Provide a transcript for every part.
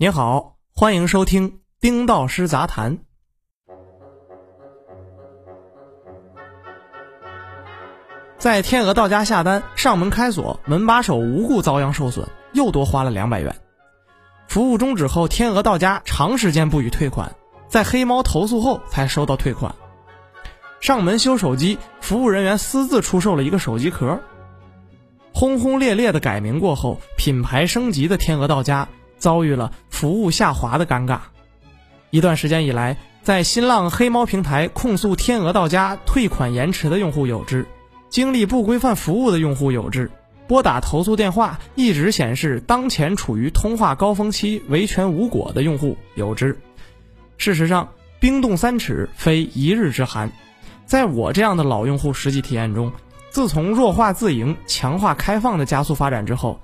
您好，欢迎收听丁道师杂谈。在天鹅到家下单，上门开锁，门把手无故遭殃受损，又多花了两百元。服务终止后，天鹅到家长时间不予退款，在黑猫投诉后才收到退款。上门修手机，服务人员私自出售了一个手机壳。轰轰烈烈的改名过后，品牌升级的天鹅到家遭遇了服务下滑的尴尬。一段时间以来，在新浪黑猫平台控诉天鹅到家退款延迟的用户有之。经历不规范服务的用户有之，拨打投诉电话一直显示当前处于通话高峰期，维权无果的用户有之。事实上，冰冻三尺非一日之寒，在我这样的老用户实际体验中，自从弱化自营、强化开放的加速发展之后，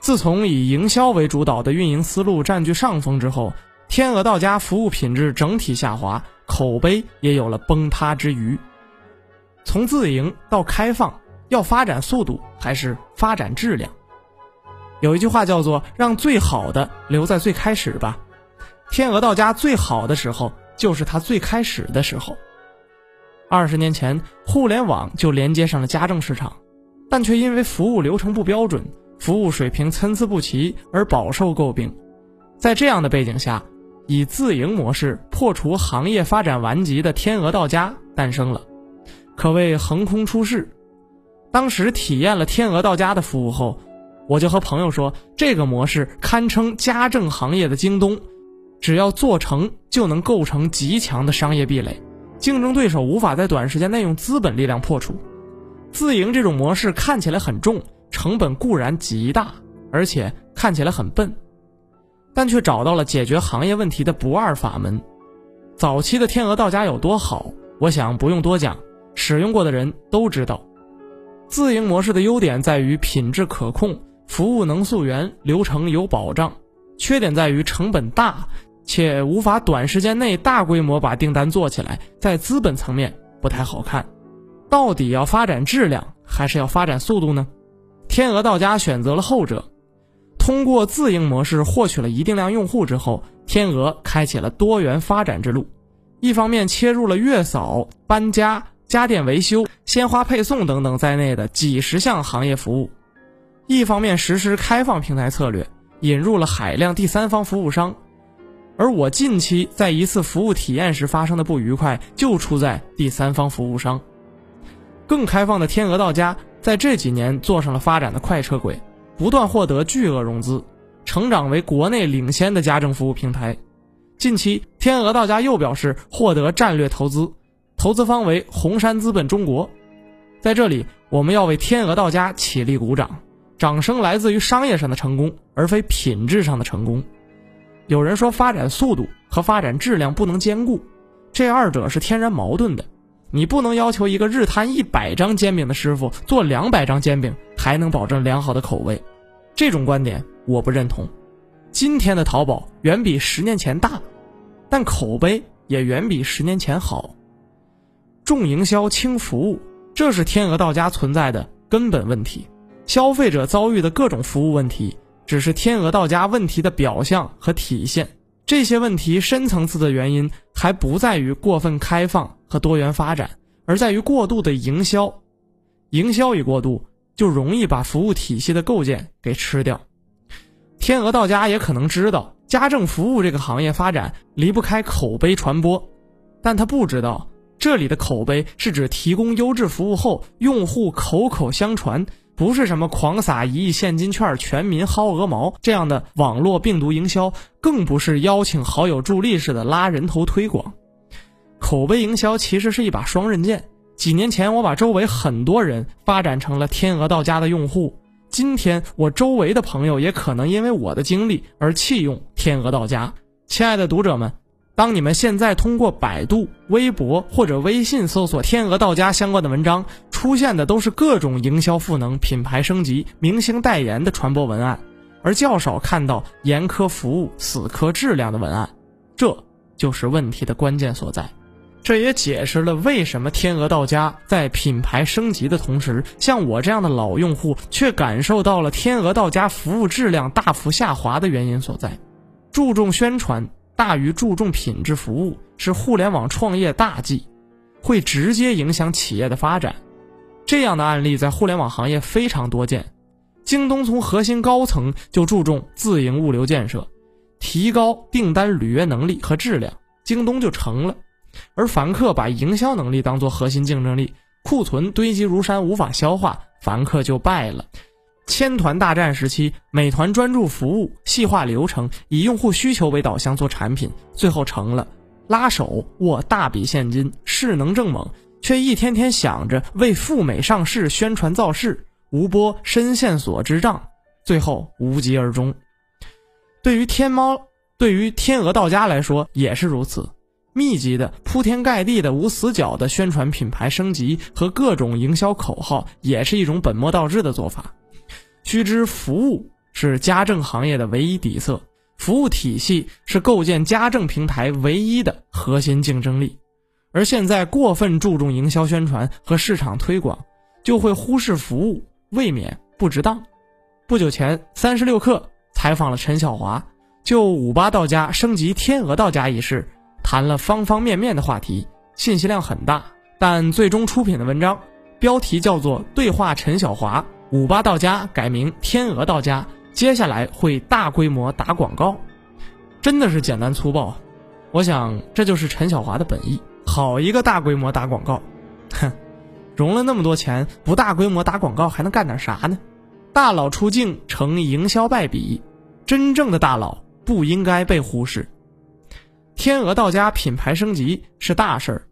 自从以营销为主导的运营思路占据上风之后，天鹅到家服务品质整体下滑，口碑也有了崩塌之余。从自营到开放，要发展速度还是发展质量？有一句话叫做“让最好的留在最开始吧”。天鹅到家最好的时候，就是它最开始的时候。二十年前，互联网就连接上了家政市场，但却因为服务流程不标准、服务水平参差不齐而饱受诟病。在这样的背景下，以自营模式破除行业发展顽疾的天鹅到家诞生了。可谓横空出世。当时体验了天鹅到家的服务后，我就和朋友说，这个模式堪称家政行业的京东，只要做成就能构成极强的商业壁垒，竞争对手无法在短时间内用资本力量破除。自营这种模式看起来很重，成本固然极大，而且看起来很笨，但却找到了解决行业问题的不二法门。早期的天鹅到家有多好，我想不用多讲。使用过的人都知道，自营模式的优点在于品质可控，服务能溯源，流程有保障；缺点在于成本大，且无法短时间内大规模把订单做起来，在资本层面不太好看。到底要发展质量，还是要发展速度呢？天鹅到家选择了后者，通过自营模式获取了一定量用户之后，天鹅开启了多元发展之路。一方面切入了月嫂、搬家。家电维修、鲜花配送等等在内的几十项行业服务，一方面实施开放平台策略，引入了海量第三方服务商。而我近期在一次服务体验时发生的不愉快，就出在第三方服务商。更开放的天鹅到家在这几年坐上了发展的快车轨，不断获得巨额融资，成长为国内领先的家政服务平台。近期，天鹅到家又表示获得战略投资。投资方为红杉资本中国，在这里我们要为天鹅到家起立鼓掌，掌声来自于商业上的成功，而非品质上的成功。有人说发展速度和发展质量不能兼顾，这二者是天然矛盾的。你不能要求一个日摊一百张煎饼的师傅做两百张煎饼还能保证良好的口味，这种观点我不认同。今天的淘宝远比十年前大，但口碑也远比十年前好。重营销轻服务，这是天鹅到家存在的根本问题。消费者遭遇的各种服务问题，只是天鹅到家问题的表象和体现。这些问题深层次的原因，还不在于过分开放和多元发展，而在于过度的营销。营销一过度，就容易把服务体系的构建给吃掉。天鹅到家也可能知道，家政服务这个行业发展离不开口碑传播，但他不知道。这里的口碑是指提供优质服务后，用户口口相传，不是什么狂撒一亿现金券、全民薅鹅毛这样的网络病毒营销，更不是邀请好友助力式的拉人头推广。口碑营销其实是一把双刃剑。几年前，我把周围很多人发展成了天鹅到家的用户，今天我周围的朋友也可能因为我的经历而弃用天鹅到家。亲爱的读者们。当你们现在通过百度、微博或者微信搜索“天鹅到家”相关的文章，出现的都是各种营销赋能、品牌升级、明星代言的传播文案，而较少看到严苛服务、死磕质量的文案，这就是问题的关键所在。这也解释了为什么天鹅到家在品牌升级的同时，像我这样的老用户却感受到了天鹅到家服务质量大幅下滑的原因所在。注重宣传大于注重品质服务是互联网创业大忌，会直接影响企业的发展。这样的案例在互联网行业非常多见。京东从核心高层就注重自营物流建设，提高订单履约能力和质量，京东就成了；而凡客把营销能力当做核心竞争力，库存堆积如山无法消化，凡客就败了。千团大战时期，美团专注服务、细化流程，以用户需求为导向做产品，最后成了拉手握大笔现金，势能正猛，却一天天想着为赴美上市宣传造势。无波深线索之障，最后无疾而终。对于天猫，对于天鹅到家来说也是如此。密集的、铺天盖地的、无死角的宣传品牌升级和各种营销口号，也是一种本末倒置的做法。须知，服务是家政行业的唯一底色，服务体系是构建家政平台唯一的核心竞争力。而现在过分注重营销宣传和市场推广，就会忽视服务。未免不值当。不久前，三十六氪采访了陈小华，就五八到家升级天鹅到家一事，谈了方方面面的话题，信息量很大。但最终出品的文章标题叫做《对话陈小华：五八到家改名天鹅到家》，接下来会大规模打广告，真的是简单粗暴。我想这就是陈小华的本意。好一个大规模打广告，哼！融了那么多钱，不大规模打广告还能干点啥呢？大佬出镜成营销败笔，真正的大佬不应该被忽视。天鹅到家品牌升级是大事儿，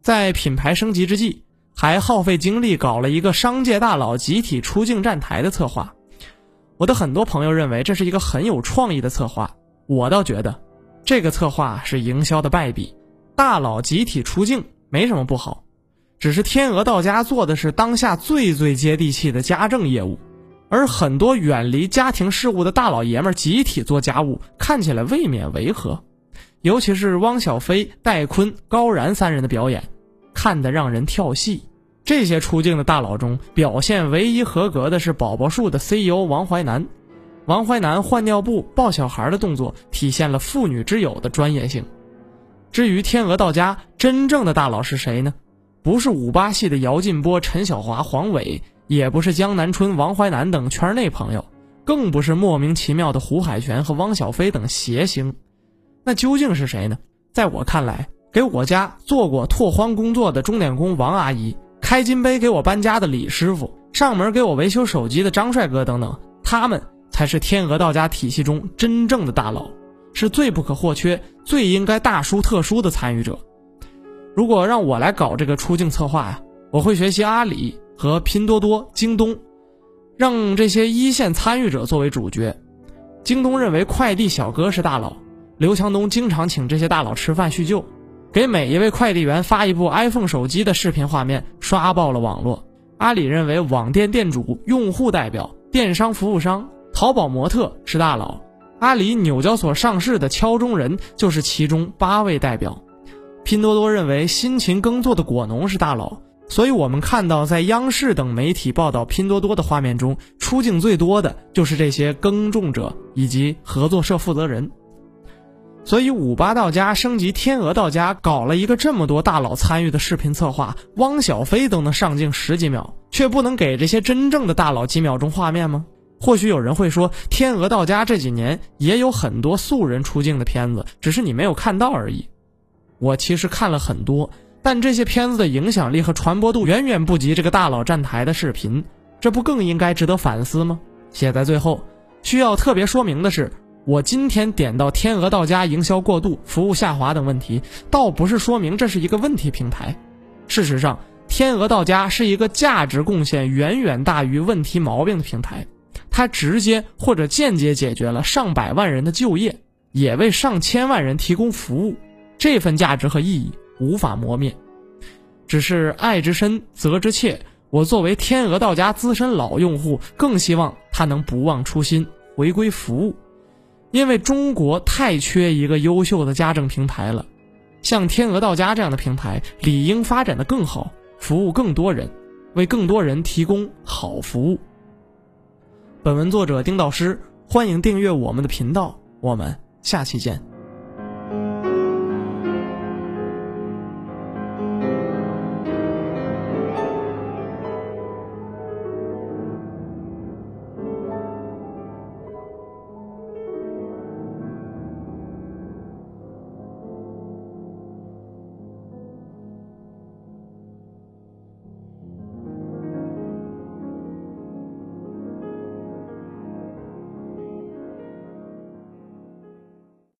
在品牌升级之际，还耗费精力搞了一个商界大佬集体出镜站台的策划。我的很多朋友认为这是一个很有创意的策划，我倒觉得这个策划是营销的败笔。大佬集体出镜没什么不好。只是天鹅到家做的是当下最最接地气的家政业务，而很多远离家庭事务的大老爷们集体做家务，看起来未免违和。尤其是汪小菲、戴坤、高然三人的表演，看得让人跳戏。这些出镜的大佬中，表现唯一合格的是宝宝树的 CEO 王淮南。王淮南换尿布、抱小孩的动作，体现了妇女之友的专业性。至于天鹅到家真正的大佬是谁呢？不是五八系的姚劲波、陈小华、黄伟，也不是江南春、王淮南等圈内朋友，更不是莫名其妙的胡海泉和汪小菲等谐星，那究竟是谁呢？在我看来，给我家做过拓荒工作的钟点工王阿姨，开金杯给我搬家的李师傅，上门给我维修手机的张帅哥等等，他们才是天鹅到家体系中真正的大佬，是最不可或缺、最应该大书特书的参与者。如果让我来搞这个出境策划呀，我会学习阿里和拼多多、京东，让这些一线参与者作为主角。京东认为快递小哥是大佬，刘强东经常请这些大佬吃饭叙旧，给每一位快递员发一部 iPhone 手机的视频画面，刷爆了网络。阿里认为网店店主、用户代表、电商服务商、淘宝模特是大佬，阿里纽交所上市的敲钟人就是其中八位代表。拼多多认为辛勤耕作的果农是大佬，所以我们看到在央视等媒体报道拼多多的画面中，出镜最多的就是这些耕种者以及合作社负责人。所以五八到家升级天鹅到家，搞了一个这么多大佬参与的视频策划，汪小菲都能上镜十几秒，却不能给这些真正的大佬几秒钟画面吗？或许有人会说，天鹅到家这几年也有很多素人出镜的片子，只是你没有看到而已。我其实看了很多，但这些片子的影响力和传播度远远不及这个大佬站台的视频，这不更应该值得反思吗？写在最后，需要特别说明的是，我今天点到天鹅到家营销过度、服务下滑等问题，倒不是说明这是一个问题平台。事实上，天鹅到家是一个价值贡献远远大于问题毛病的平台，它直接或者间接解决了上百万人的就业，也为上千万人提供服务。这份价值和意义无法磨灭，只是爱之深责之切。我作为天鹅到家资深老用户，更希望他能不忘初心，回归服务。因为中国太缺一个优秀的家政平台了，像天鹅到家这样的平台，理应发展的更好，服务更多人，为更多人提供好服务。本文作者丁道师，欢迎订阅我们的频道，我们。下期见。